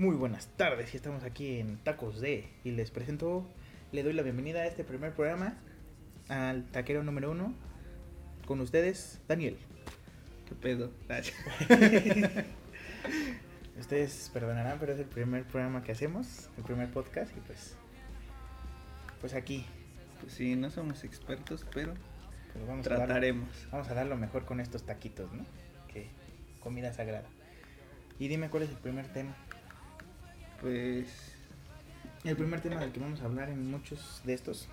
Muy buenas tardes, y estamos aquí en Tacos D y les presento, le doy la bienvenida a este primer programa al taquero número uno con ustedes, Daniel. ¿Qué pedo? ustedes perdonarán, pero es el primer programa que hacemos, el primer podcast y pues, pues aquí. Pues sí, no somos expertos, pero, vamos trataremos. A dar, vamos a dar lo mejor con estos taquitos, ¿no? Que comida sagrada. Y dime cuál es el primer tema. Pues el primer tema del que vamos a hablar en muchos de estos.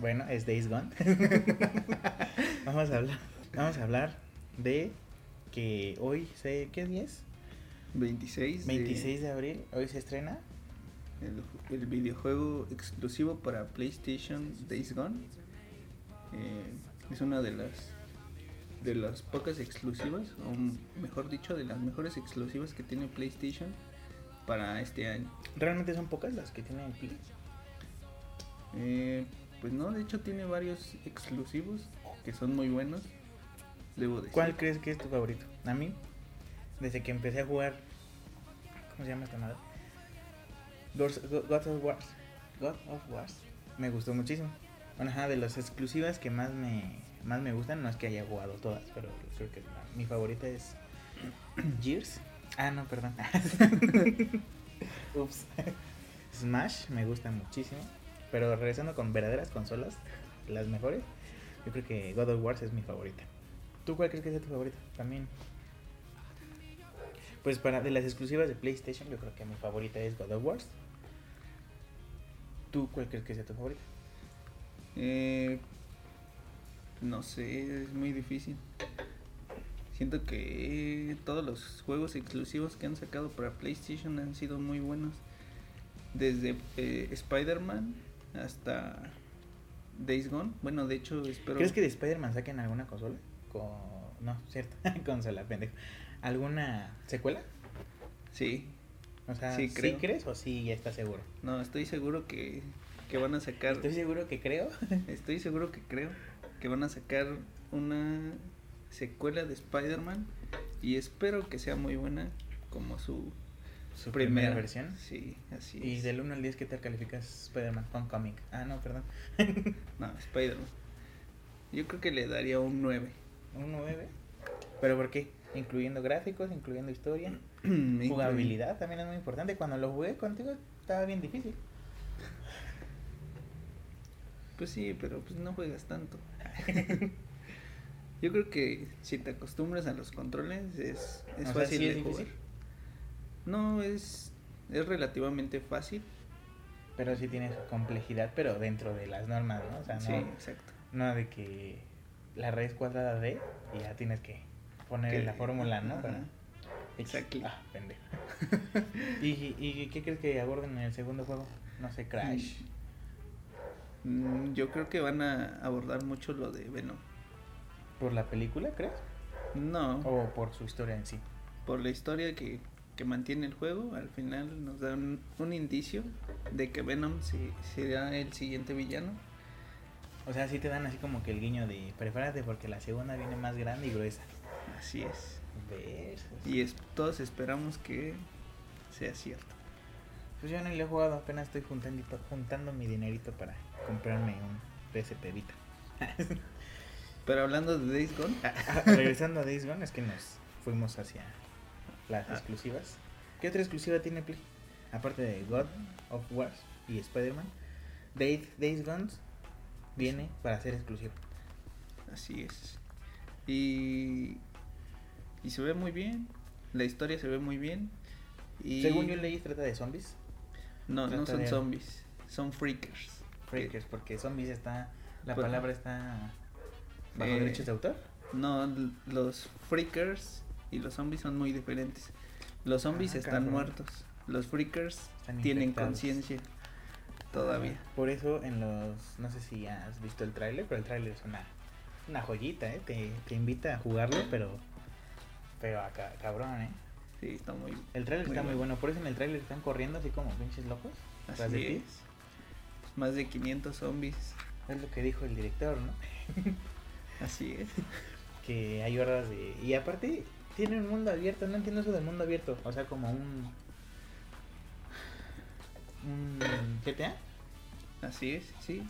Bueno, es Days Gone. vamos a hablar. Vamos a hablar de que hoy se ¿qué día es? 26 26 de, abril, hoy se estrena el, el, videojuego exclusivo para PlayStation Days Gone. Eh, es una de las de las pocas exclusivas, o mejor dicho, de las mejores exclusivas que tiene PlayStation para este año. ¿Realmente son pocas las que tiene Play? Eh, pues no, de hecho tiene varios exclusivos que son muy buenos. Debo decir. ¿Cuál crees que es tu favorito? A mí, desde que empecé a jugar, ¿cómo se llama esta madre? God of Wars. God of Wars. Me gustó muchísimo. Bueno, ajá, de las exclusivas que más me más me gustan, no es que haya jugado todas, pero creo que mi favorita es Gears. Ah, no, perdón. Ups. Smash me gusta muchísimo. Pero regresando con verdaderas consolas, las mejores, yo creo que God of War es mi favorita. ¿Tú cuál crees que es tu favorita? También. Pues para de las exclusivas de PlayStation, yo creo que mi favorita es God of War. ¿Tú cuál crees que sea tu favorita? Eh, no sé, es muy difícil. Siento que todos los juegos exclusivos que han sacado para PlayStation han sido muy buenos. Desde eh, Spider-Man hasta Days Gone. Bueno, de hecho, espero. ¿Crees que de Spider-Man saquen alguna consola? Con... No, cierto. consola, pendejo. ¿Alguna secuela? Sí. O sea, sí, creo. ¿sí crees o sí ya estás seguro? No, estoy seguro que, que van a sacar. Estoy seguro que creo. estoy seguro que creo que van a sacar una secuela de Spider-Man y espero que sea muy buena como su, su primera, versión. Sí, así ¿Y del 1 al 10 qué tal calificas Spider-Man Homecoming? Ah, no, perdón. no, Spider-Man. Yo creo que le daría un 9. ¿Un 9? ¿Pero por qué? Incluyendo gráficos, incluyendo historia. Jugabilidad también es muy importante. Cuando lo jugué contigo estaba bien difícil. Pues sí, pero pues no juegas tanto. Yo creo que si te acostumbras a los controles es, es fácil de jugar. No, es, es relativamente fácil. Pero sí tiene complejidad, pero dentro de las normas, ¿no? O sea, no, sí, exacto. No de que la raíz cuadrada de y ya tienes que poner la fórmula, ¿no? Exacto. Ah, pendejo. ¿Y, ¿Y qué crees que aborden en el segundo juego? No sé, Crash. Mm, yo creo que van a abordar mucho lo de Venom. ¿Por la película, crees? No. ¿O por su historia en sí? Por la historia que, que mantiene el juego, al final nos dan un, indicio de que Venom será el siguiente villano. O sea, sí te dan así como que el guiño de prepárate porque la segunda viene más grande y gruesa. Así es. ¿Ves? Y es, todos esperamos que sea cierto. Pues yo no le he jugado, apenas estoy juntando, juntando mi dinerito para comprarme un PSP Vita. Pero hablando de Days Gone. Regresando a Days Gone, es que nos fuimos hacia las ah. exclusivas. ¿Qué otra exclusiva tiene Play? Aparte de God of War y Spider-Man. Days, Days Gone viene para ser exclusivo. Así es. Y, y se ve muy bien. La historia se ve muy bien. Y... Según yo leí, trata de zombies. No, no son zombies. Son freakers. Freakers, porque zombies está. La pues, palabra está. ¿Bajo eh, derechos de autor? No, los freakers y los zombies son muy diferentes. Los zombies ah, están muertos. Los freakers tienen conciencia todavía. Por eso en los, no sé si has visto el tráiler, pero el tráiler es una, una joyita, ¿eh? Te, te invita a jugarlo, pero, pero acá, cabrón, ¿eh? Sí, está muy El tráiler está muy bueno, por eso en el tráiler están corriendo así como pinches locos. Así es más de 500 zombies. Es lo que dijo el director, ¿no? Así es. que hay horas de... Y aparte, tiene un mundo abierto, no entiendo eso del mundo abierto, o sea, como un un GTA. Así es, sí.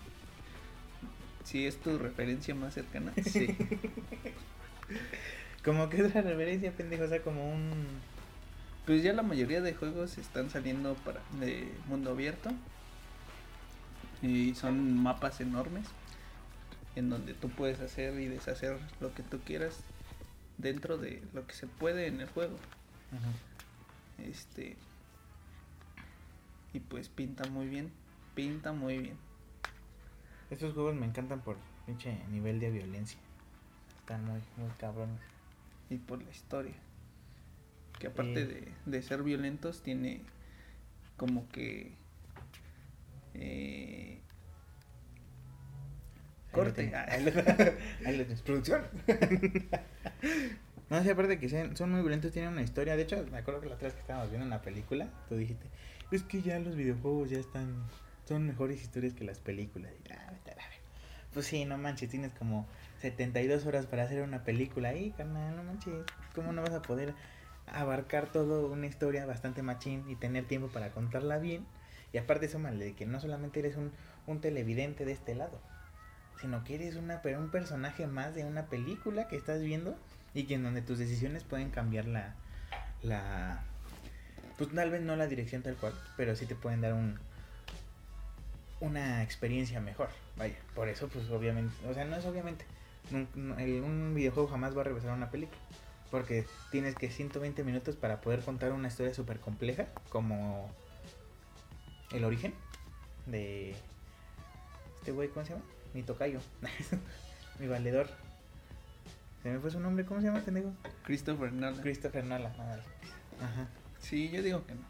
Si es tu referencia más cercana, sí. como que es la referencia, pendejo, o sea, como un Pues ya la mayoría de juegos están saliendo para de mundo abierto. Y son mapas enormes en donde tú puedes hacer y deshacer lo que tú quieras dentro de lo que se puede en el juego. Este y pues pinta muy bien, pinta muy bien. Estos juegos me encantan por pinche nivel de violencia. Están muy, muy cabrones. y por la historia. Que aparte de, de ser violentos, tiene como que... eh, corte. Ah. Ahí lo ahí lo tienes. Producción. no, sí, aparte de que sean- son muy violentos, tienen una historia. De hecho, me acuerdo que la otra vez que estábamos viendo una película, tú dijiste, es que ya los videojuegos ya están, son mejores historias que las películas. Y, "Ah, vete a la verga". Pues sí, no manches, tienes como 72 horas para hacer una película ahí, carnal, no manches. ¿Cómo no vas a poder abarcar todo una historia bastante machín y tener tiempo para contarla bien? Y aparte, súmale de que no solamente eres un, un televidente de este lado, sino que eres una, un personaje más de una película que estás viendo y que en donde tus decisiones pueden cambiar la, la, pues tal vez no la dirección tal cual, pero sí te pueden dar un, una experiencia mejor. Vaya, por eso pues obviamente, o sea, no es obviamente, un, un videojuego jamás va a regresar a una película. Porque tienes que 120 minutos para poder contar una historia súper compleja como el origen de este güey, ¿cómo se llama? Mi tocayo. Mi valedor. Se me fue su nombre, ¿cómo se llama, pendejo? Christopher Nolan. Christopher Nolan. Ajá. Sí, yo digo que no.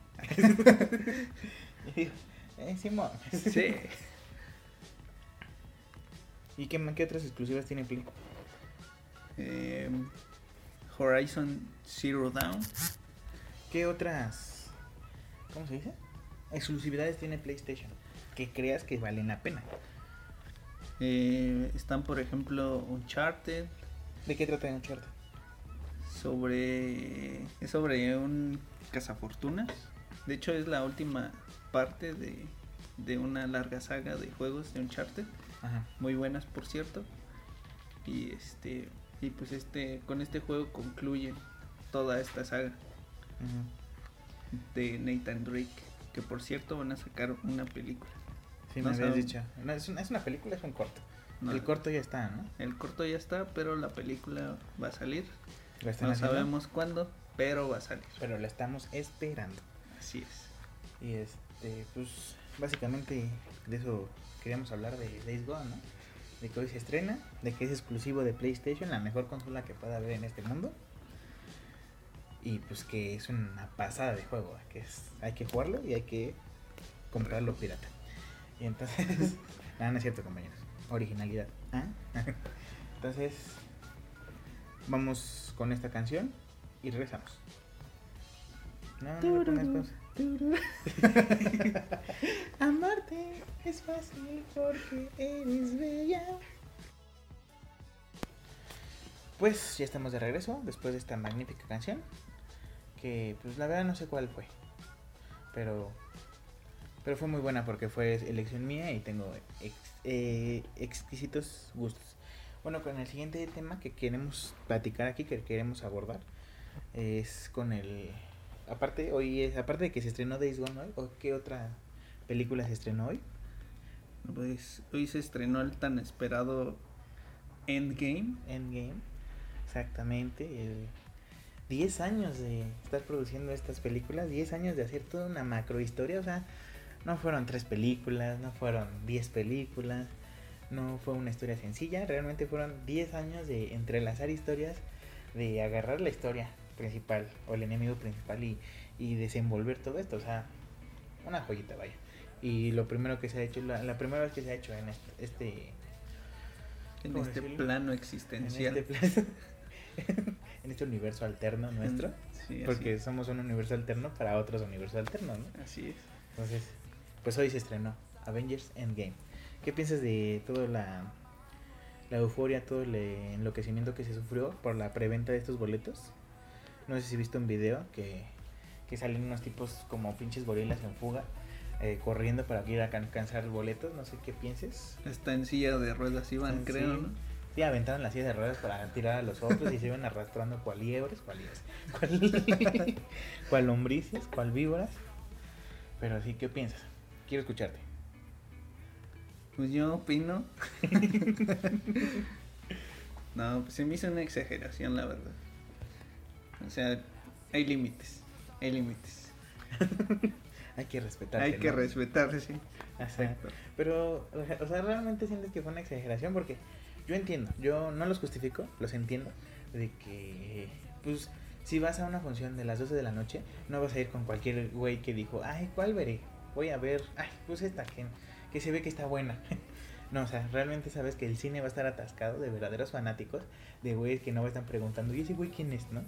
Y digo, eh, Simón. Sí. ¿Y qué, qué otras exclusivas tiene Play? Eh, Horizon Zero Dawn. ¿Qué otras, cómo se dice? Exclusividades tiene PlayStation que creas que valen la pena. Eh, están, por ejemplo, Uncharted. ¿De qué trata Uncharted? Sobre. Es sobre un cazafortunas. De hecho, es la última parte de, de una larga saga de juegos de Uncharted. Ajá. Muy buenas, por cierto. Y este. Y pues este. Con este juego concluye toda esta saga de Nathan Drake. Que por cierto van a sacar una película. Sí, No me habías dicho. No, es, una, es una película, es un corto. No, El corto ya está, ¿no? el corto ya está, pero la película va a salir. No haciendo, sabemos cuándo, pero va a salir. Pero la estamos esperando. Así es. Y este, pues básicamente de eso queríamos hablar de Days Gone, ¿no? De que hoy se estrena, de que es exclusivo de PlayStation, la mejor consola que pueda haber en este mundo. Y pues que es una pasada de juego, que es hay que jugarlo y hay que comprarlo pirata. Y entonces, nada, no es cierto, compañeros. Originalidad. ¿ah? Entonces, vamos con esta canción y regresamos. No, no pongas pausa. Amarte es fácil porque eres bella. Pues ya estamos de regreso después de esta magnífica canción. Que pues la verdad no sé cuál fue. Pero pero fue muy buena porque fue elección mía y tengo eh, exquisitos gustos. Bueno, con el siguiente tema que queremos platicar aquí, que queremos abordar, es con el aparte hoy es aparte de que se estrenó Days Gone hoy, ¿o qué otra película se estrenó hoy? Pues hoy se estrenó el tan esperado Endgame. Endgame. Exactamente. el 10 años de estar produciendo estas películas, 10 años de hacer toda una macro historia, o sea, no fueron tres películas, no fueron 10 películas, no fue una historia sencilla, realmente fueron 10 años de entrelazar historias, de agarrar la historia principal o el enemigo principal y, y desenvolver todo esto, o sea, una joyita, vaya. Y lo primero que se ha hecho, la, la primera vez que se ha hecho en este, este En ¿Cómo este decirlo? plano en existencial. este, plan- en este universo alterno nuestro, Sí, porque es. somos un universo alterno para otros universos alternos, ¿no? Así es. Entonces, pues hoy se estrenó Avengers Endgame. ¿Qué piensas de toda la, la euforia, todo el enloquecimiento que se sufrió por la preventa de estos boletos? No sé si has visto un video que, que salen unos tipos como pinches gorilas en fuga. eh, corriendo para ir a can- alcanzar boletos, no sé qué pienses. Está en silla de ruedas, iban, Sí. creo, ¿no? Sí, aventaron las sillas de ruedas para tirar a los otros y se iban arrastrando cual liebres, cual liebres, cual, cual lombrices, cual víboras. Pero sí, ¿qué piensas? Quiero escucharte. Pues yo opino. no, pues se me hizo una exageración, la verdad. O sea, hay límites. Hay límites. Hay que respetar. Hay que respetar, sí. Exacto. Pero, o sea, realmente sientes que fue una exageración porque yo entiendo, yo no los justifico, los entiendo, de que, pues, si vas a una función de las 12 de la noche, no vas a ir con cualquier güey que dijo, ay, ¿cuál veré? Voy a ver, ay, pues esta que, que se ve que está buena. No, o sea, realmente sabes que el cine va a estar atascado de verdaderos fanáticos, de güeyes que no estar preguntando, ¿y ese güey quién es, no?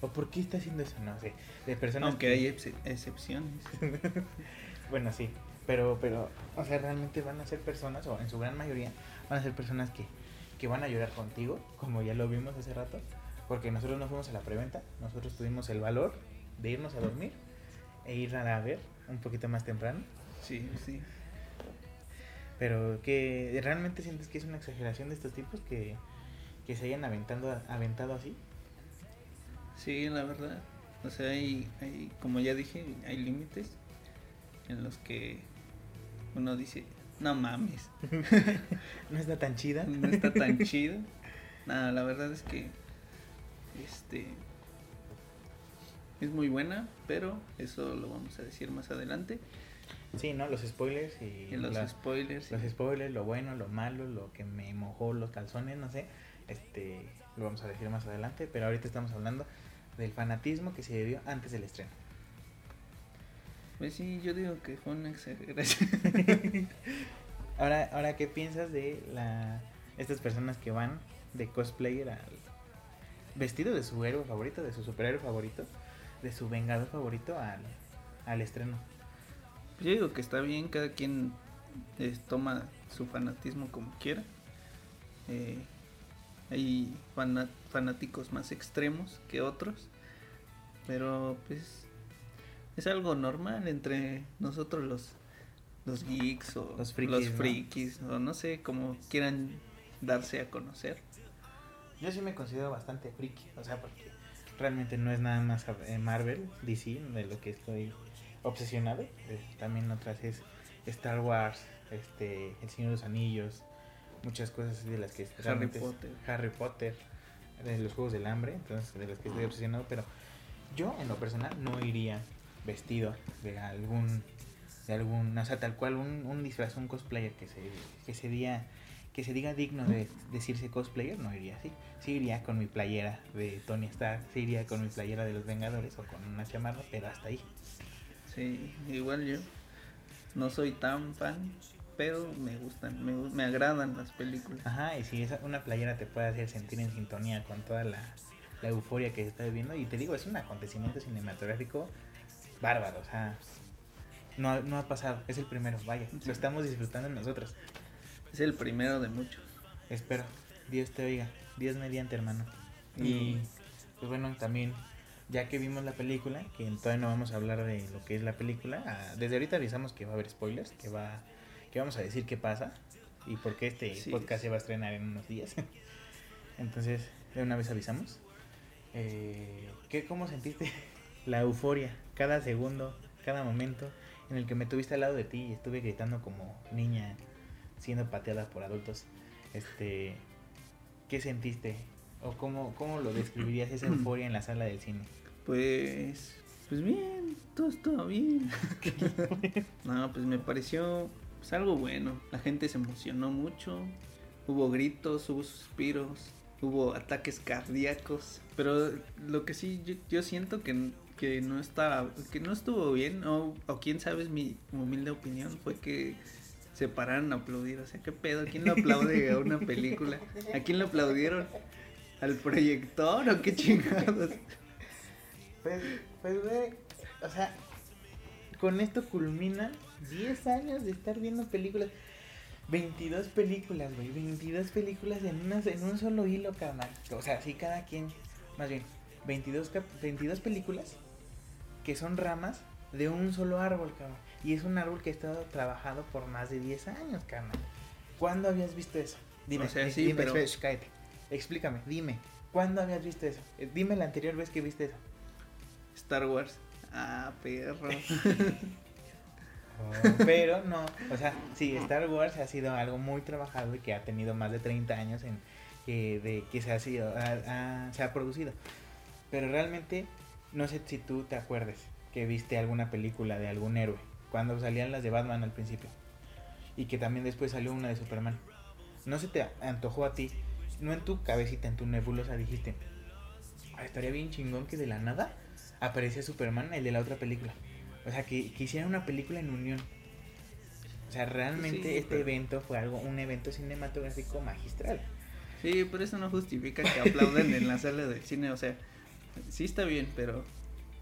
¿O por qué está haciendo eso? No sé, de personas Aunque que- hay ex- excepciones. bueno, sí, pero, pero, o sea, realmente van a ser personas, o en su gran mayoría, van a ser personas que, que van a llorar contigo, como ya lo vimos hace rato, porque nosotros no fuimos a la preventa, nosotros tuvimos el valor de irnos a dormir e ir a la ver un poquito más temprano, Sí, sí. pero que realmente sientes que es una exageración de estos tipos que, que se hayan aventando, aventado así. Sí, la verdad. O sea, hay, hay, como ya dije, hay límites en los que uno dice, no mames, No está tan chida. no está tan chido. Nada, la verdad es que este es muy buena, pero eso lo vamos a decir más adelante. Sí, ¿no? Los spoilers y, los la- spoilers. los spoilers, lo bueno, lo malo, lo que me mojó los calzones, no sé, este, lo vamos a decir más adelante, pero ahorita estamos hablando del fanatismo que se vivió antes del estreno. Pues sí, yo digo que fue una exageración. Ahora, ahora ¿qué piensas de la estas personas que van de cosplayer al vestido de su héroe favorito, de su superhéroe favorito, de su vengador favorito al, al estreno? Yo digo que está bien, cada quien toma su fanatismo como quiera. Eh, hay fana- fanáticos más extremos que otros, pero pues es algo normal entre nosotros los los geeks o Los frikis, ¿no? frikis, o no sé, como quieran darse a conocer. Yo sí me considero bastante friki, o sea, porque realmente no es nada más eh, Marvel, DC, de lo que estoy obsesionado. Eh, también otras es Star Wars, este, El Señor de los Anillos, muchas cosas así de las que es- Potter. Harry Potter, de los Juegos del Hambre, entonces de los que estoy obsesionado, pero yo en lo personal no iría vestido de algún de algún, o sea, tal cual un, un disfraz, un cosplayer que se que se diga que se diga digno de decirse cosplayer, no iría así. Sí iría con mi playera de Tony Stark, sí iría con mi playera de los Vengadores o con una chamarra, pero hasta ahí. Sí, igual yo no soy tan fan, pero me gustan, me, me agradan las películas. Ajá, y si esa, una playera te puede hacer sentir en sintonía con toda la, la euforia que se está viviendo, y te digo, es un acontecimiento cinematográfico bárbaro, o sea, no, ha- no ha pasado, es el primero, vaya, lo estamos disfrutando nosotros. Es el primero de muchos. Espero, Dios te oiga, Dios mediante hermano. Y pues bueno, también, ya que vimos la película, que todavía no vamos a hablar de lo que es la película, ah, desde ahorita avisamos que va a haber spoilers, que va, que vamos a decir qué pasa y por qué este Sí. podcast se va a estrenar en unos días. Entonces, de una vez avisamos. Eh, ¿qué, ¿Cómo sentiste la euforia cada segundo, cada momento en el que me tuviste al lado de ti y estuve gritando como niña siendo pateada por adultos? Este, ¿Qué sentiste? ¿O cómo, cómo lo describirías esa euforia en la sala del cine? Pues, pues bien, todo estuvo bien. no, pues me pareció pues, algo bueno. La gente se emocionó mucho. Hubo gritos, hubo suspiros, hubo ataques cardíacos. Pero lo que sí yo, siento que, que no estaba, que no estuvo bien, o, o quién sabe mi humilde opinión, fue que se pararon a aplaudir. O sea, ¿qué pedo? ¿Quién lo aplaude a una película? ¿A quién lo aplaudieron? ¿Al proyector o qué chingados? Pues, pues, o sea, con esto culmina 10 años de estar viendo películas. 22 películas, güey, 22 películas en, una, en un solo hilo, carnal. O sea, sí, cada quien, más bien, 22, cap- 22 películas que son ramas de un solo árbol, cabrón. Y es un árbol que ha estado trabajado por más de 10 años, carnal. ¿Cuándo habías visto eso? Dime, O sea, eh, sí, dime, pero- espera, sh, cállate. Explícame, dime. ¿Cuándo habías visto eso? Eh, Dime la anterior vez que viste eso. Star Wars. Ah, perro. Pero no, o sea, sí, Star Wars ha sido algo muy trabajado y que ha tenido más de 30 años en que, de, que se ha sido, se ha producido. Pero realmente, no sé si tú te acuerdes que viste alguna película de algún héroe, cuando salían las de Batman al principio, y que también después salió una de Superman. No se te antojó a ti, no en tu cabecita, en tu nebulosa dijiste, "Ah, estaría bien chingón que de la nada aparecía Superman, el de la otra película. O sea, que, que hicieran una película en unión. O sea, realmente Sí, este pero- evento fue algo, un evento cinematográfico magistral. Sí, pero eso no justifica que aplaudan en la sala de cine. O sea, sí está bien, pero.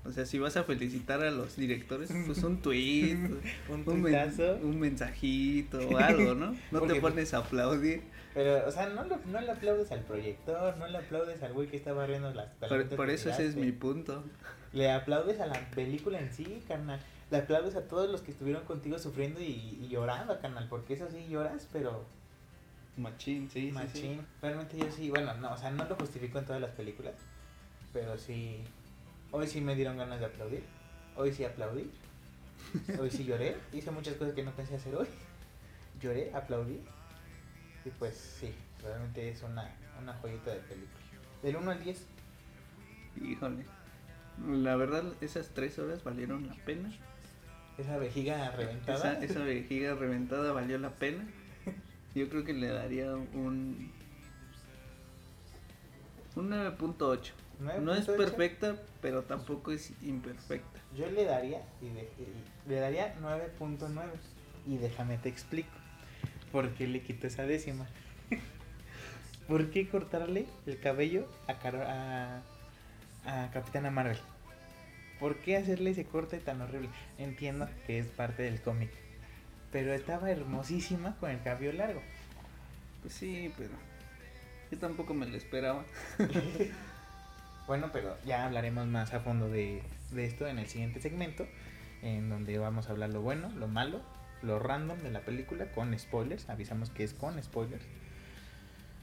O sea, si vas a felicitar a los directores, pues un tweet, Un un, men- un mensajito o algo, ¿no? No Porque- te pones a aplaudir. Pero, o sea, no, lo- no le aplaudes al proyector, no le aplaudes al güey que está barriendo las Por, por eso ese es mi punto. Le aplaudes a la película en sí, carnal. Le aplaudes a todos los que estuvieron contigo sufriendo y, y llorando, carnal. Porque eso sí lloras, pero Machín, sí, sí, machín. Realmente yo sí, bueno, no, o sea, no lo justifico en todas las películas. Pero sí, hoy sí me dieron ganas de aplaudir. Hoy sí aplaudí. Hoy sí lloré. Hice muchas cosas que no pensé hacer hoy. Lloré, aplaudí. Y pues sí, realmente es una, una joyita de película. Del 1 al 10. sí. Híjole. La verdad, esas tres horas valieron la pena. Esa vejiga reventada. Esa, esa vejiga reventada valió la pena. Yo creo que le daría un. Un 9.8. No es 9.8. perfecta, pero tampoco es imperfecta. Yo le daría, y de- y le daría 9.9. Y déjame te explico. ¿Por qué le quito esa décima? ¿Por qué cortarle el cabello a, Caro- a, a Capitana Marvel? ¿Por qué hacerle ese corte tan horrible? Entiendo que es parte del cómic. Pero estaba hermosísima con el cabello largo. Pues sí, pero. Yo tampoco me lo esperaba. Bueno, pero ya hablaremos más a fondo de, de esto en el siguiente segmento, en donde vamos a hablar lo bueno, lo malo, lo random de la película con spoilers. Avisamos que es con spoilers.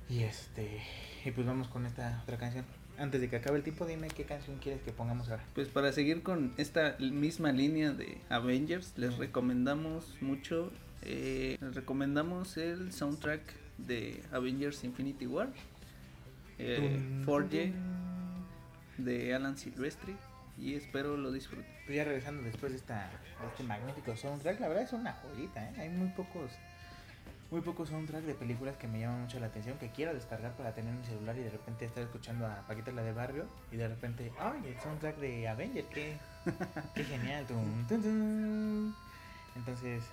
Y este, y pues vamos con esta otra canción. Antes de que acabe el tiempo, dime qué canción quieres que pongamos ahora. Pues para seguir con esta misma línea de Avengers, les recomendamos mucho. eh, les recomendamos el soundtrack de Avengers Infinity War. Eh, Tum, 4G tum. De Alan Silvestri. Y espero lo disfruten. Pues ya regresando después de, esta, este magnífico soundtrack, la verdad es una joyita, ¿eh? Hay muy pocos, muy pocos soundtracks de películas que me llaman mucho la atención, que quiero descargar para tener en mi celular y de repente estar escuchando a Paquita la de Barrio y de repente, ¡ay, el soundtrack de Avenger! ¡Qué, qué genial! Tum, tum, tum. Entonces,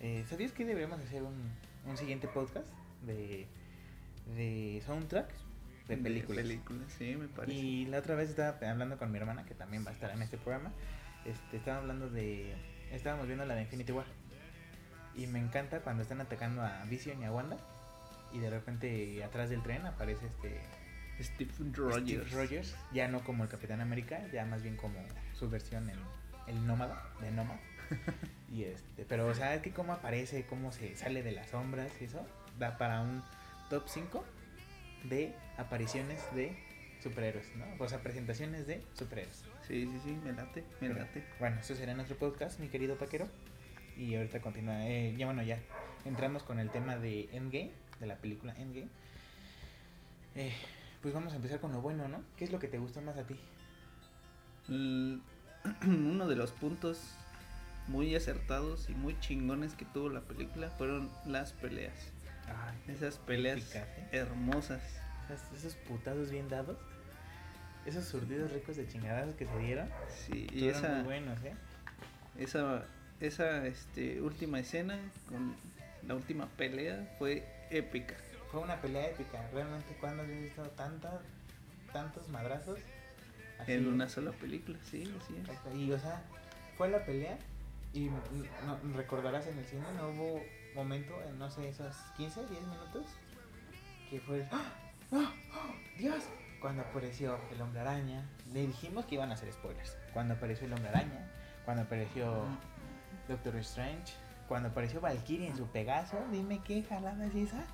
eh, ¿sabías que deberíamos hacer un, un siguiente podcast de, de soundtracks de películas? películas, sí, me parece. Y la otra vez estaba hablando con mi hermana, que también va a estar en este programa. Este, estaba hablando de. Estábamos viendo la de Infinity War. Y me encanta cuando están atacando a Vision y a Wanda. Y de repente atrás del tren aparece este. Steve Steve Rogers. Rogers. Ya no como el Capitán América, ya más bien como su versión en el Nómada, de Nómada. y este, pero o sea, es que cómo aparece, cómo se sale de las sombras y eso, da para un top 5 de apariciones de superhéroes, ¿no? O sea, presentaciones de superhéroes. Sí, sí, sí, me late, me Pero, late. Bueno, eso será otro podcast, mi querido Paquero. Y ahorita continúa. eh, ya bueno, ya entramos con el tema de Endgame, de la película Endgame. Eh, pues vamos a empezar con lo bueno, ¿no? ¿Qué es lo que te gustó más a ti? L- Uno de los puntos muy acertados y muy chingones que tuvo la película fueron las peleas. Esas peleas ¿eh? hermosas. Esos, esos putazos bien dados. Esos surtidos ricos de chingadazos que se dieron. Sí, y estuvieron esa, muy buenos, ¿eh? esa, esa este, última escena con la última pelea fue épica. Fue una pelea épica. Realmente, cuando he visto tanta, tantos madrazos? así? En una sola película, sí, así es. Y, o sea, fue la pelea. Y mm, no, recordarás en el cine, no hubo momento en, no sé, esos 15, 10 minutos. Que fue. el, ¡Ah! ¡Ah! ¡Dios! cuando apareció el hombre araña, le dijimos que iban a hacer spoilers. Cuando apareció el hombre araña, cuando apareció Doctor Strange, cuando apareció Valkyrie en su Pegaso, dime qué jalada es esa.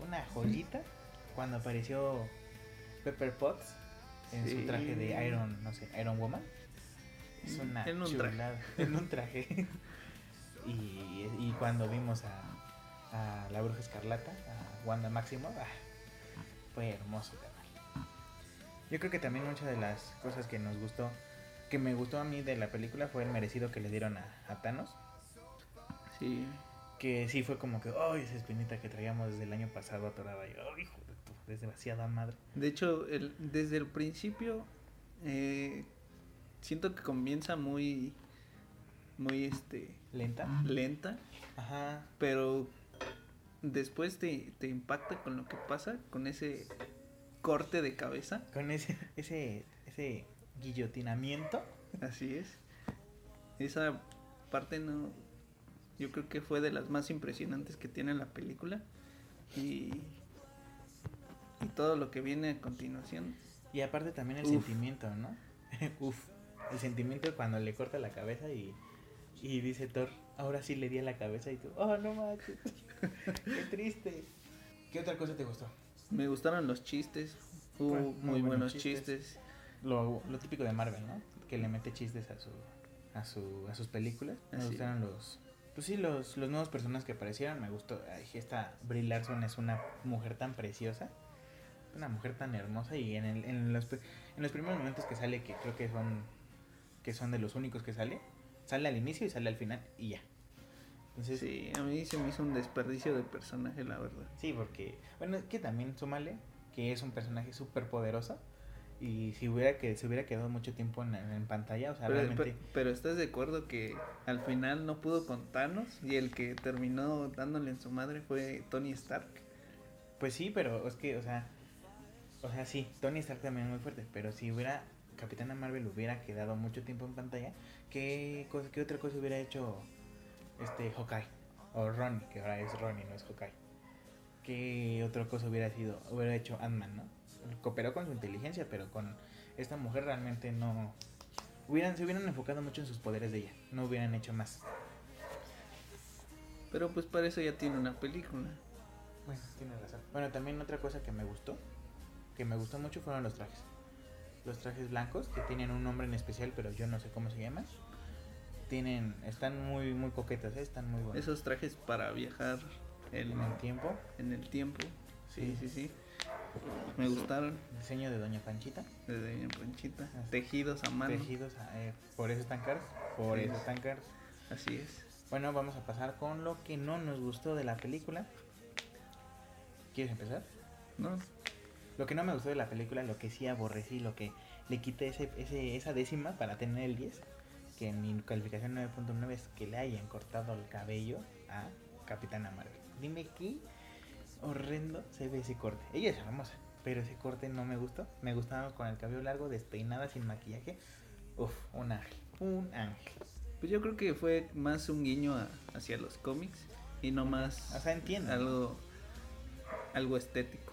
Una joyita. Cuando apareció Pepper Potts en su traje de Iron, no sé, Iron Woman. Es una En un chulada. En un traje. Y, y cuando vimos a, a la bruja escarlata, a Wanda Maximoff, ah, fue hermoso también. Yo creo que también muchas de las cosas que nos gustó, que me gustó a mí de la película fue el merecido que le dieron a, a Thanos. Sí. Que sí fue como que, ¡ay! esa espinita que traíamos desde el año pasado atorada. Y, ¡ay, hijo de tu! Desde demasiada madre. De hecho, el, desde el principio eh, siento que comienza muy, muy este, Lenta. lenta, Ajá. pero después te, te impacta con lo que pasa, con ese corte de cabeza. Con ese, ese, ese guillotinamiento. Así es. Esa parte no, yo creo que fue de las más impresionantes que tiene la película y, y todo lo que viene a continuación. Y aparte también el Uf. sentimiento, ¿no? Uf. El sentimiento cuando le corta la cabeza y, y dice Thor, ahora sí le di a la cabeza y tú, oh, no manches. Qué triste. ¿Qué otra cosa te gustó? Me gustaron los chistes, hubo muy, muy buenos buenos chistes. chistes. Lo, lo típico de Marvel, ¿no? Que le mete chistes a su a su a sus películas. Me Así gustaron los pues sí, los, los nuevos personajes que aparecieron, me gustó. Ay, esta Brie Larson es una mujer tan preciosa, una mujer tan hermosa y en, el, en, los, en los primeros momentos que sale, que creo que son que son de los únicos que sale, sale al inicio y sale al final y ya. Entonces, sí, Sí, a mí se me hizo un desperdicio de personaje, la verdad. porque, bueno, es que también súmale que es un personaje súper poderoso y si hubiera que se hubiera quedado mucho tiempo en, en pantalla, o sea, Pero, realmente... pero- pero estás de acuerdo que al final no pudo con Thanos y el que terminó dándole en su madre fue Tony Stark. Pues sí, pero es que, o sea, o sea, sí, Tony Stark también es muy fuerte, pero si hubiera Capitana Marvel hubiera quedado mucho tiempo en pantalla, ¿qué, cosa, qué otra cosa hubiera hecho este Hawkeye? O Ronnie, que ahora es Ronnie, no es Hawkeye. ¿Qué otra cosa hubiera sido? Hubiera hecho Ant-Man, ¿no? Cooperó con su inteligencia, pero con esta mujer realmente no... Hubieran, se hubieran enfocado mucho en sus poderes de ella, no hubieran hecho más. Pero pues para eso ya tiene una película. Bueno, tienes razón. Bueno, también otra cosa que me gustó, que me gustó mucho fueron los trajes. Los trajes blancos, que tienen un nombre en especial, pero yo no sé cómo se llaman. Tienen, están muy, muy coquetas, ¿eh? están muy buenos. Esos trajes para viajar el- En el tiempo, en el tiempo. Sí, Sí. sí, sí. Me gustaron. diseño de Doña Panchita, Desde mi Panchita. Así. Tejidos a mano. tejidos, eh, por eso están caros, por Sí. eso están caros. Así es. Bueno, vamos a pasar con lo que no nos gustó de la película. ¿Quieres empezar? ¿No? Lo que no me gustó de la película, lo que sí aborrecí, lo que le quité ese, ese, esa décima para tener el 10, que en mi calificación 9.9 es que le hayan cortado el cabello a Capitana Marvel. Dime qué horrendo se ve ese corte. Ella es hermosa, pero ese corte no me gustó. Me gustaba con el cabello largo, despeinada, sin maquillaje. Uf, un ángel, un ángel. Pues yo creo que fue más un guiño a- hacia los cómics y no más O sea, entiendo. algo algo estético.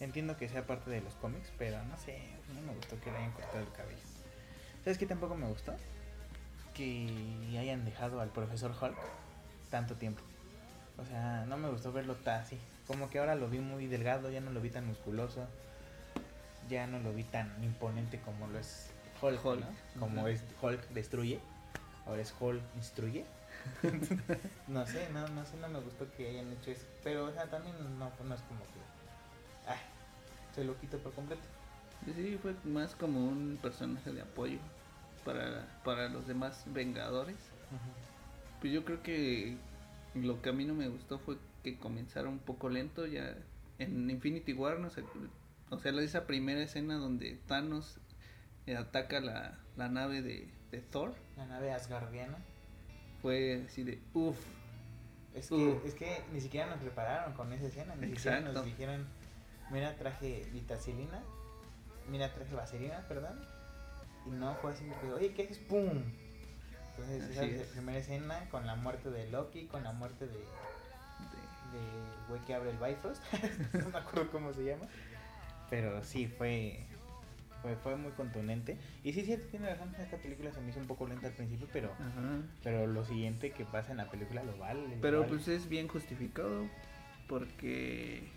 Entiendo que sea parte de los cómics, pero no sé, no me gustó que le hayan cortado el cabello. ¿Sabes qué tampoco me gustó? Que hayan dejado al profesor Hulk tanto tiempo. O sea, no me gustó verlo tan así. Como que ahora lo vi muy delgado, ya no lo vi tan musculoso. Ya no lo vi tan imponente como lo es Hulk. Hulk, ¿no? Como es Hulk destruye. Ahora es Hulk instruye. no sé, no, no sé, no me gustó que hayan hecho eso. Pero, o sea, también no, no es como que. Se lo quito por completo. Sí, fue más como un personaje de apoyo para, para los demás Vengadores. Pues yo creo que lo que a mí no me gustó fue que comenzara un poco lento ya en Infinity War, no sé, o sea, esa primera escena donde Thanos ataca la, la nave de, de Thor La nave asgardiana. fue así de uff, Es que, es que ni siquiera nos prepararon con esa escena. Ni siquiera nos dijeron, mira, traje vitacilina. Mira, traje vaselina, perdón. Y no fue así, que, oye, ¿qué haces? ¡Pum! Entonces, esa Así es la es. primera escena con la muerte de Loki, con la muerte de, de- de güey que abre el Bifrost. no me acuerdo cómo se llama. Pero sí, fue, fue, fue muy contundente. Y sí, sí, tiene razón, esta película se me hizo un poco lenta al principio, pero, Ajá. pero lo siguiente que pasa en la película lo vale. lo Pero vale. pues es bien justificado porque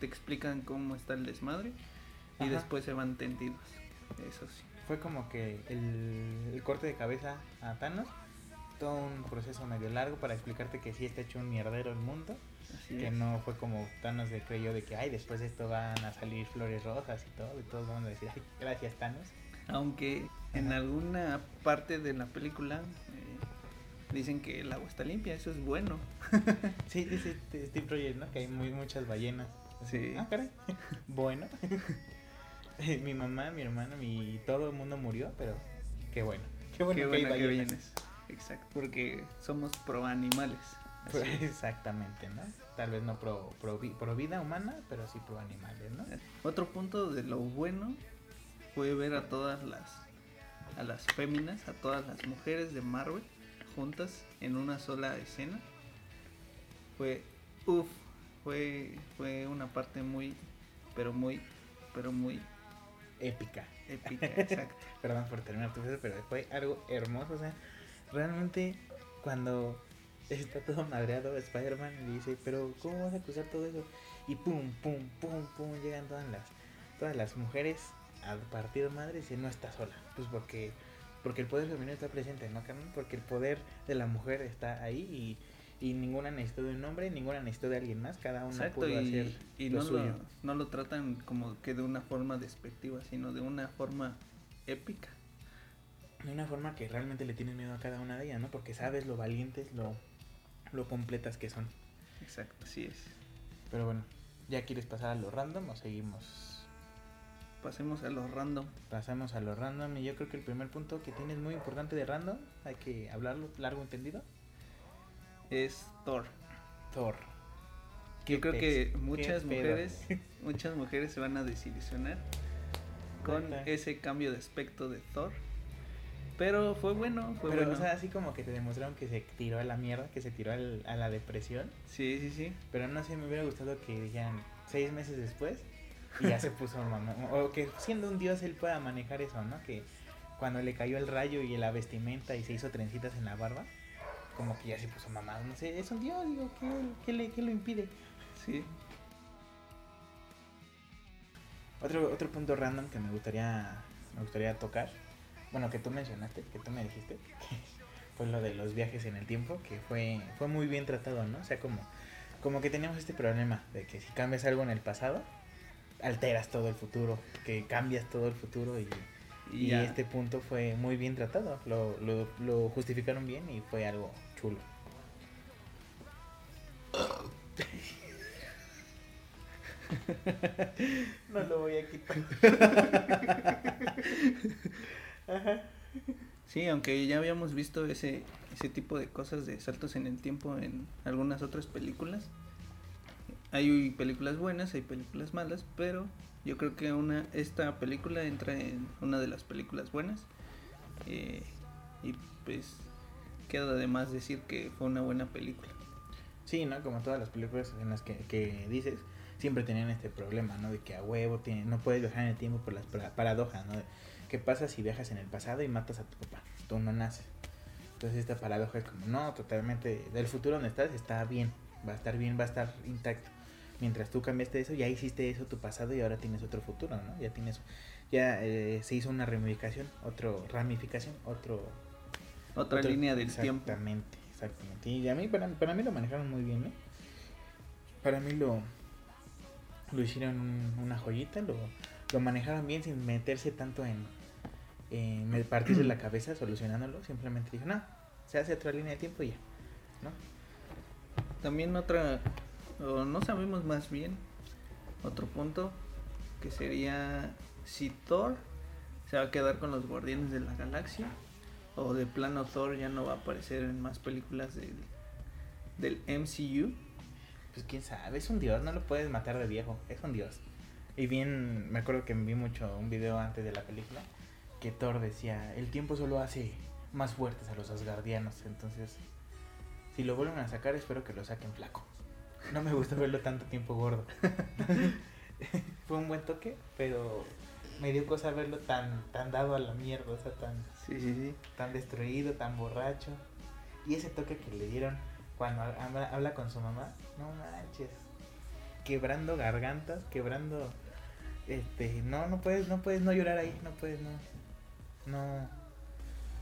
te explican cómo está el desmadre y Ajá. después se van tendidos. Eso sí. Fue como que el, el corte de cabeza a Thanos, todo un proceso medio largo para explicarte que sí está hecho un mierdero el mundo, Así que es. no fue como Thanos se creyó de que, ay, después de esto van a salir flores rojas y todo, y todos van a decir, ay, gracias Thanos. Aunque en alguna parte de la película eh, dicen que el agua está limpia, eso es bueno. Sí, dice este Steve Rogers, ¿no? Que hay muy, muchas ballenas. Sí. Ah, caray. bueno. mi mamá, mi hermana, mi todo el mundo murió, pero qué bueno. Qué bueno Qué que bueno vienes. Exacto, porque somos pro animales. Pues. Exactamente, ¿no? Tal vez no pro, pro, pro vida humana, pero sí pro animales, ¿no? Otro punto de lo bueno fue ver a todas las a las féminas, a todas las mujeres de Marvel juntas en una sola escena. Fue uff, fue fue una parte muy pero muy pero muy Épica. épica, exacto. Perdón por terminar tu frase, pero fue algo hermoso. O sea, realmente cuando está todo madreado Spider-Man y dice, pero ¿cómo vas a cruzar todo eso? Y pum, pum, pum, pum, llegan todas las, todas las mujeres al partido madre y dice, no está sola. Pues porque, porque el poder femenino está presente, ¿no, Carmen? Porque el poder de la mujer está ahí y, y ninguna necesitó de un hombre, ninguna necesitó de alguien más, cada una Exacto, pudo hacer y, y lo no, suyo. lo, no lo tratan como que de una forma despectiva, sino de una forma épica. de una forma que realmente le tienes miedo a cada una de ellas, ¿no? Porque sabes lo valientes, lo, lo completas que son. Exacto, así es. Pero bueno, ¿ya quieres pasar a lo random o seguimos? Pasemos a lo random. Pasamos a lo random y yo creo que el primer punto que tienes muy importante de random, hay que hablarlo largo entendido, Es Thor. Thor. Yo creo que muchas mujeres, muchas mujeres se van a desilusionar con ese cambio de aspecto de Thor. Pero fue bueno, fue Pero, bueno. o sea, así como que te demostraron que se tiró a la mierda, que se tiró al- a la depresión. sí, sí, sí. Pero no sé, me hubiera gustado que dijeran seis meses después y ya se puso mamá. O que siendo un dios él pueda manejar eso, ¿no? Que cuando le cayó el rayo y la vestimenta y se hizo trencitas en la barba, como que ya se puso mamá. No sé, es un dios, digo, ¿qué, qué le, qué lo impide? Sí. Otro, otro punto random que me gustaría, me gustaría tocar, bueno, que tú mencionaste, que tú me dijiste, fue lo de los viajes en el tiempo, que fue, fue muy bien tratado, ¿no? O sea, como, como que teníamos este problema de que si cambias algo en el pasado, alteras todo el futuro, que cambias todo el futuro y, y ya. este punto fue muy bien tratado, lo, lo, lo justificaron bien y fue algo chulo. no lo voy a quitar. Ajá. Sí, aunque ya habíamos visto ese, ese tipo de cosas de saltos en el tiempo en algunas otras películas. Hay películas buenas, hay películas malas, pero yo creo que una esta película entra en una de las películas buenas. eh, y pues queda de más decir que fue una buena película. Sí, ¿no? Como todas las películas en las que, que dices, siempre tenían este problema, ¿no? De que a huevo tiene- no puedes viajar en el tiempo por las para- paradojas, ¿no? ¿Qué pasa si viajas en el pasado y matas a tu papá? Tú no naces. Entonces esta paradoja es como, no, totalmente, del futuro donde estás está bien, va a estar bien, va a estar intacto. Mientras tú cambiaste eso, ya hiciste eso tu pasado y ahora tienes otro futuro, ¿no? Ya tienes, ya eh, se hizo una ramificación, otro ramificación, otro Otra otro- línea del tiempo. Exactamente, exactamente. Y a mí, para, para mí lo manejaron muy bien, ¿eh? Para mí lo, lo hicieron un- una joyita, lo, lo manejaron bien sin meterse tanto en, en me- partirse la cabeza solucionándolo. Simplemente dijo, no, se hace otra línea de tiempo y ya, ¿no? También otra, o no sabemos más bien, otro punto, que sería si Thor se va a quedar con los Guardianes de la Galaxia, o de plano Thor ya no va a aparecer en más películas del, MCU. Pues quién sabe, es un dios, no lo puedes matar de viejo, es un dios. Y bien, me acuerdo que vi mucho un video antes de la película que Thor decía, el tiempo solo hace más fuertes a los asgardianos, entonces si lo vuelven a sacar espero que lo saquen flaco. No me gusta verlo tanto tiempo gordo. fue un buen toque, pero me dio cosa verlo tan, tan dado a la mierda, o sea, tan, Sí, sí, sí. tan destruido, tan borracho. Y ese toque que le dieron cuando habla, habla con su mamá, no manches. Quebrando gargantas, quebrando este, no, no puedes, no puedes no llorar ahí, no puedes no no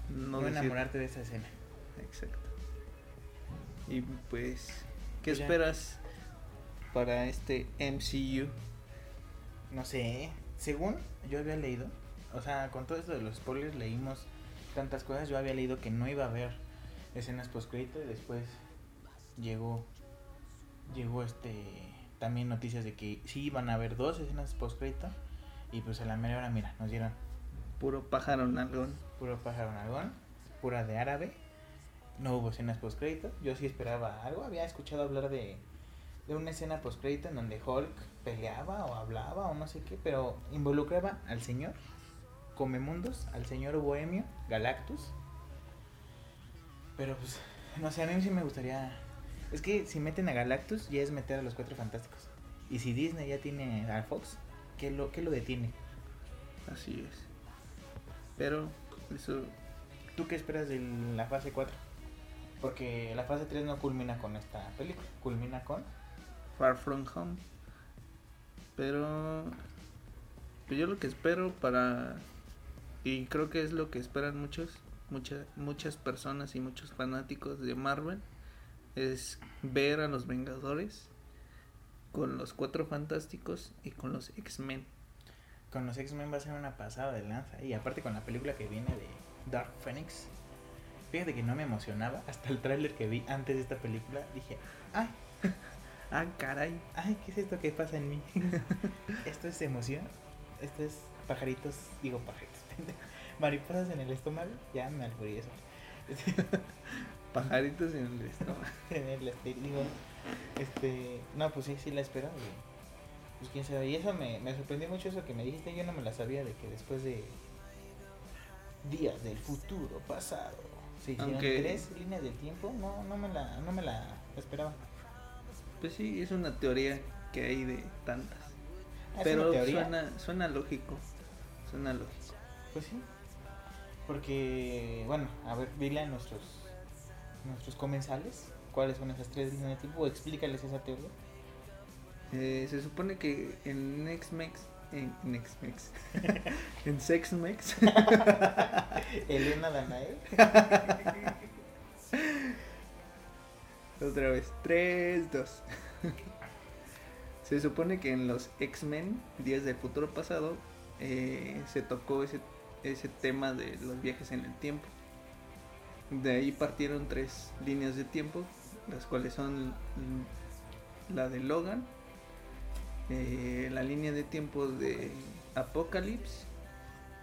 No, no enamorarte de esa escena. Exacto. Y pues, ¿qué ya. esperas para este MCU? No sé, según yo había leído, o sea, con todo esto de los spoilers leímos tantas cosas, yo había leído que no iba a haber escenas post y después llegó llegó este también noticias de que sí iban a haber dos escenas post y pues a la mera hora mira, nos dieron Puro pájaro nalgón. puro pájaro nalgón, pura de árabe. No hubo escenas post Yo sí esperaba algo. Había escuchado hablar de, de una escena post en donde Hulk peleaba o hablaba o no sé qué, pero involucraba al señor Comemundos, al señor Bohemio, Galactus. Pero pues, no sé, a mí sí me gustaría. Es que si meten a Galactus ya es meter a los cuatro fantásticos. Y si Disney ya tiene a Fox, ¿qué lo, qué lo detiene? Así es. Pero eso ¿Tú qué esperas de la fase 4? Porque la fase 3 no culmina con esta película, culmina con... Far From Home. Pero pues yo lo que espero para y creo que es lo que esperan muchos muchas muchas personas y muchos fanáticos de Marvel es ver a los Vengadores con los Cuatro Fantásticos y con los X-Men. Con los X-Men va a ser una pasada de lanza. Y aparte con la película que viene de Dark Phoenix. Fíjate que no me emocionaba. Hasta el tráiler que vi antes de esta película dije, ay, Ah, caray. ay, ¿qué es esto que pasa en mí? esto es emoción. Esto es pajaritos, digo pajaritos. Mariposas en el estómago. Ya me alburí eso. Pajaritos en el estómago. en el digo, este, no, pues sí, sí la espero. Pues quién sabe. Y eso me, me sorprendió mucho eso que me dijiste. Yo no me la sabía de que después de días del futuro pasado se hicieron Aunque- tres líneas del tiempo. No, no me la, no me la esperaba. Pues sí, es una teoría que hay de tantas. Ah, Pero suena suena lógico. Suena lógico. Pues sí. Porque, bueno, a ver, dile a nuestros nuestros comensales cuáles son esas tres líneas de tiempo o explícales esa teoría. Eh, se supone que en X-Mex, en, en X-Mex, en Sex-Mex, Elena Danae. otra vez, 3, 2. se supone que en los X-Men, Días del Futuro Pasado, eh, se tocó ese, ese tema de los viajes en el tiempo. De ahí partieron tres líneas de tiempo, las cuales son la de Logan, eh, la línea de tiempo de Apocalypse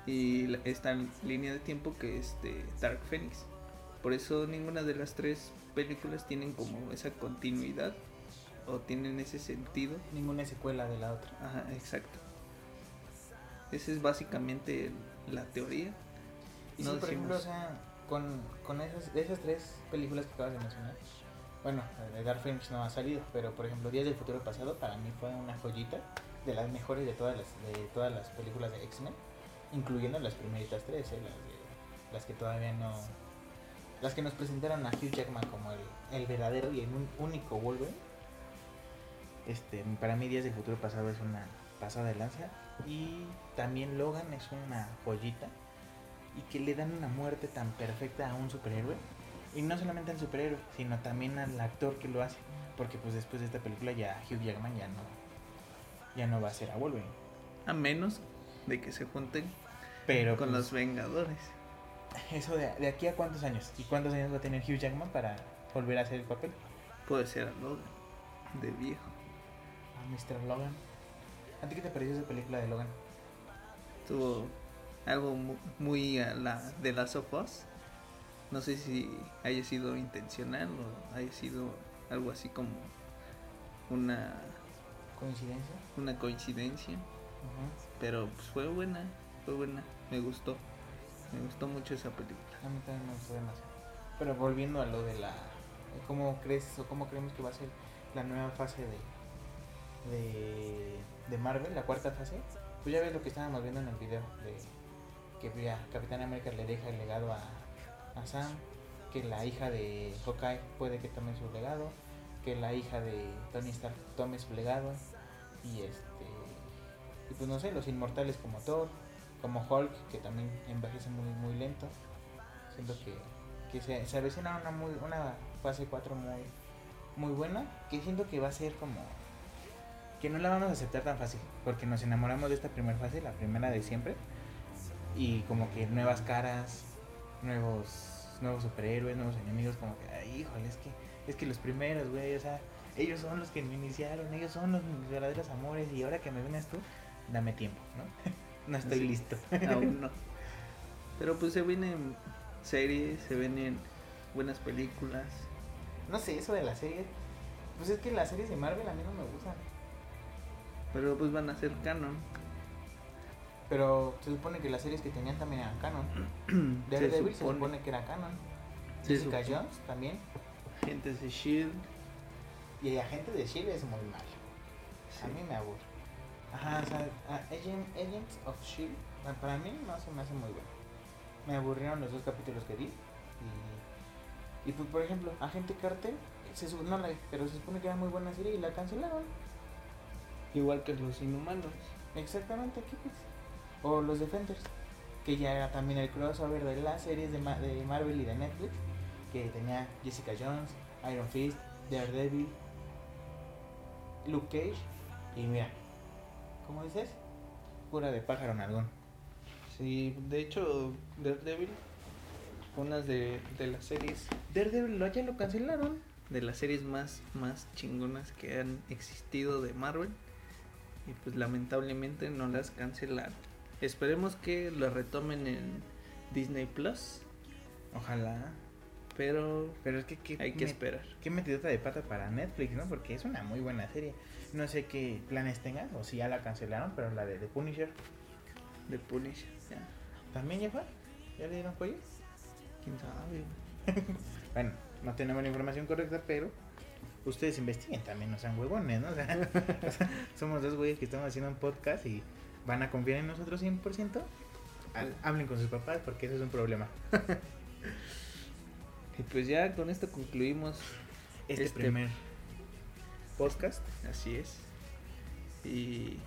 y la- esta línea de tiempo que es de Dark Phoenix. Por eso ninguna de las tres películas tienen como esa continuidad o tienen ese sentido. Ninguna secuela de la otra. Ajá, exacto. Esa es básicamente la teoría. Y No por ejemplo, o sea, con, con esas, esas tres películas que acabas de mencionar, bueno, de Dark Phoenix no ha salido, pero por ejemplo, Días del Futuro Pasado para mí fue una joyita de las mejores de todas las, de todas las películas de X-Men, incluyendo las primeritas tres, ¿eh? las, que todavía no... Las que nos presentaron a Hugh Jackman como el, el verdadero y el único Wolverine. Este, para mí Días del Futuro Pasado es una pasada de lanza. Y también Logan es una joyita y que le dan una muerte tan perfecta a un superhéroe. Y no solamente al superhéroe, sino también al actor que lo hace. Porque pues después de esta película ya Hugh Jackman ya no, ya no va a ser a Wolverine. A menos de que se junten Pero con pues, los Vengadores. eso de, de aquí a cuántos años. ¿Y cuántos años va a tener Hugh Jackman para volver a hacer el papel? Puede ser a Logan, de viejo. A Mr. Logan. ¿A ti qué te pareció esa película de Logan? Tuvo algo mu- muy a la de Last of Us. No sé si haya sido intencional o haya sido algo así como una, ¿Coincidencia? una coincidencia. Pero pues fue buena, fue buena, me gustó. Me gustó mucho esa película. A mí también me gustó demasiado. Pero volviendo a lo de la. ¿Cómo crees o cómo creemos que va a ser la nueva fase de. de de Marvel, la cuarta fase, pues ya ves lo que estábamos viendo en el video de que ya Capitán América le deja el legado a, a Sam, que la hija de Hawkeye puede que tome su legado, que la hija de Tony Stark tome su legado. Y este y pues no sé, los inmortales como Thor, como Hulk, que también envejece muy muy lento. Siento que, que se, se avecina una muy una fase 4 muy muy buena, que siento que va a ser como que no la vamos a aceptar tan fácil, porque nos enamoramos de esta primera fase, la primera de siempre, y como que nuevas caras, nuevos nuevos superhéroes, nuevos enemigos, como que, ay, híjole, es que, es que los primeros, güey, o sea, ellos son los que me iniciaron, ellos son los mis verdaderos amores, y ahora que me vienes tú, dame tiempo, ¿no? no estoy Sí. listo. Aún no. Pero pues se vienen series, se vienen buenas películas. no sé, eso de las series, pues es que las series de Marvel a mí no me gustan, Pero pues van a ser canon. Pero se supone que las series que tenían también eran canon. Se Daredevil se supone. supone que era canon. Se Jessica supone. Jones también. Agentes de Shield. Y el agente de Shield es muy malo. sí. A mí me aburre. Ajá, o sea, Agent- Agents of Shield, ah, para mí no se me hace muy bueno. Me aburrieron los dos capítulos que vi. Y, y pues, por ejemplo, Agente Carter, se, no la, pero se supone que era muy buena serie y la cancelaron. Igual que los inhumanos. Exactamente, ¿qué pues? O los Defenders, que ya era también el crossover de las series de, Ma- de Marvel y de Netflix, que tenía Jessica Jones, Iron Fist, Daredevil, Luke Cage, y mira, ¿cómo dices? Pura de pájaro nalgón. Sí, de hecho, Daredevil fue una de, de las series Daredevil lo ya lo cancelaron. de las series más, más chingonas que han existido de Marvel. Y pues lamentablemente no las cancelaron. Esperemos que lo retomen en Disney Plus. Ojalá. Pero Pero es que qué, hay que esperar. qué metidota de pata para Netflix, ¿no? Porque es una muy buena serie. No sé qué planes tengan, o si ya la cancelaron, pero la de The Punisher De Punisher. Ya. también ya fue. ¿Ya le dieron cuello? ¿Quién sabe? Bueno, no tenemos la información correcta, pero ustedes investiguen también, no sean huevones, ¿no? O sea, somos dos güeyes que estamos haciendo un podcast y van a confiar en nosotros 100%. Ha- Hablen con sus papás porque eso es un problema. Y pues ya con esto concluimos. Este, Este- primer podcast. Así es. Y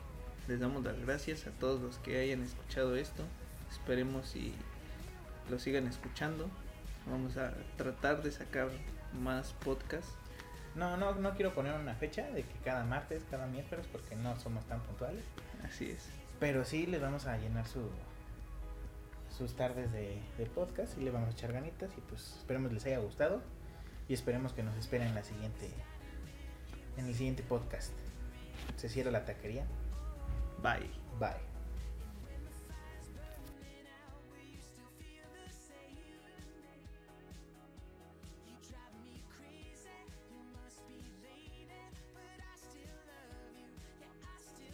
les damos las gracias a todos los que hayan escuchado esto. Esperemos y lo sigan escuchando. Vamos a tratar de sacar más podcasts. No, no, no quiero poner una fecha de que cada martes, cada miércoles, porque no somos tan puntuales. Así es. Pero sí les vamos a llenar su sus tardes de, de podcast y le vamos a echar ganitas y pues esperemos les haya gustado y esperemos que nos esperen en la siguiente en el siguiente podcast. Se cierra la taquería. Bye. Bye.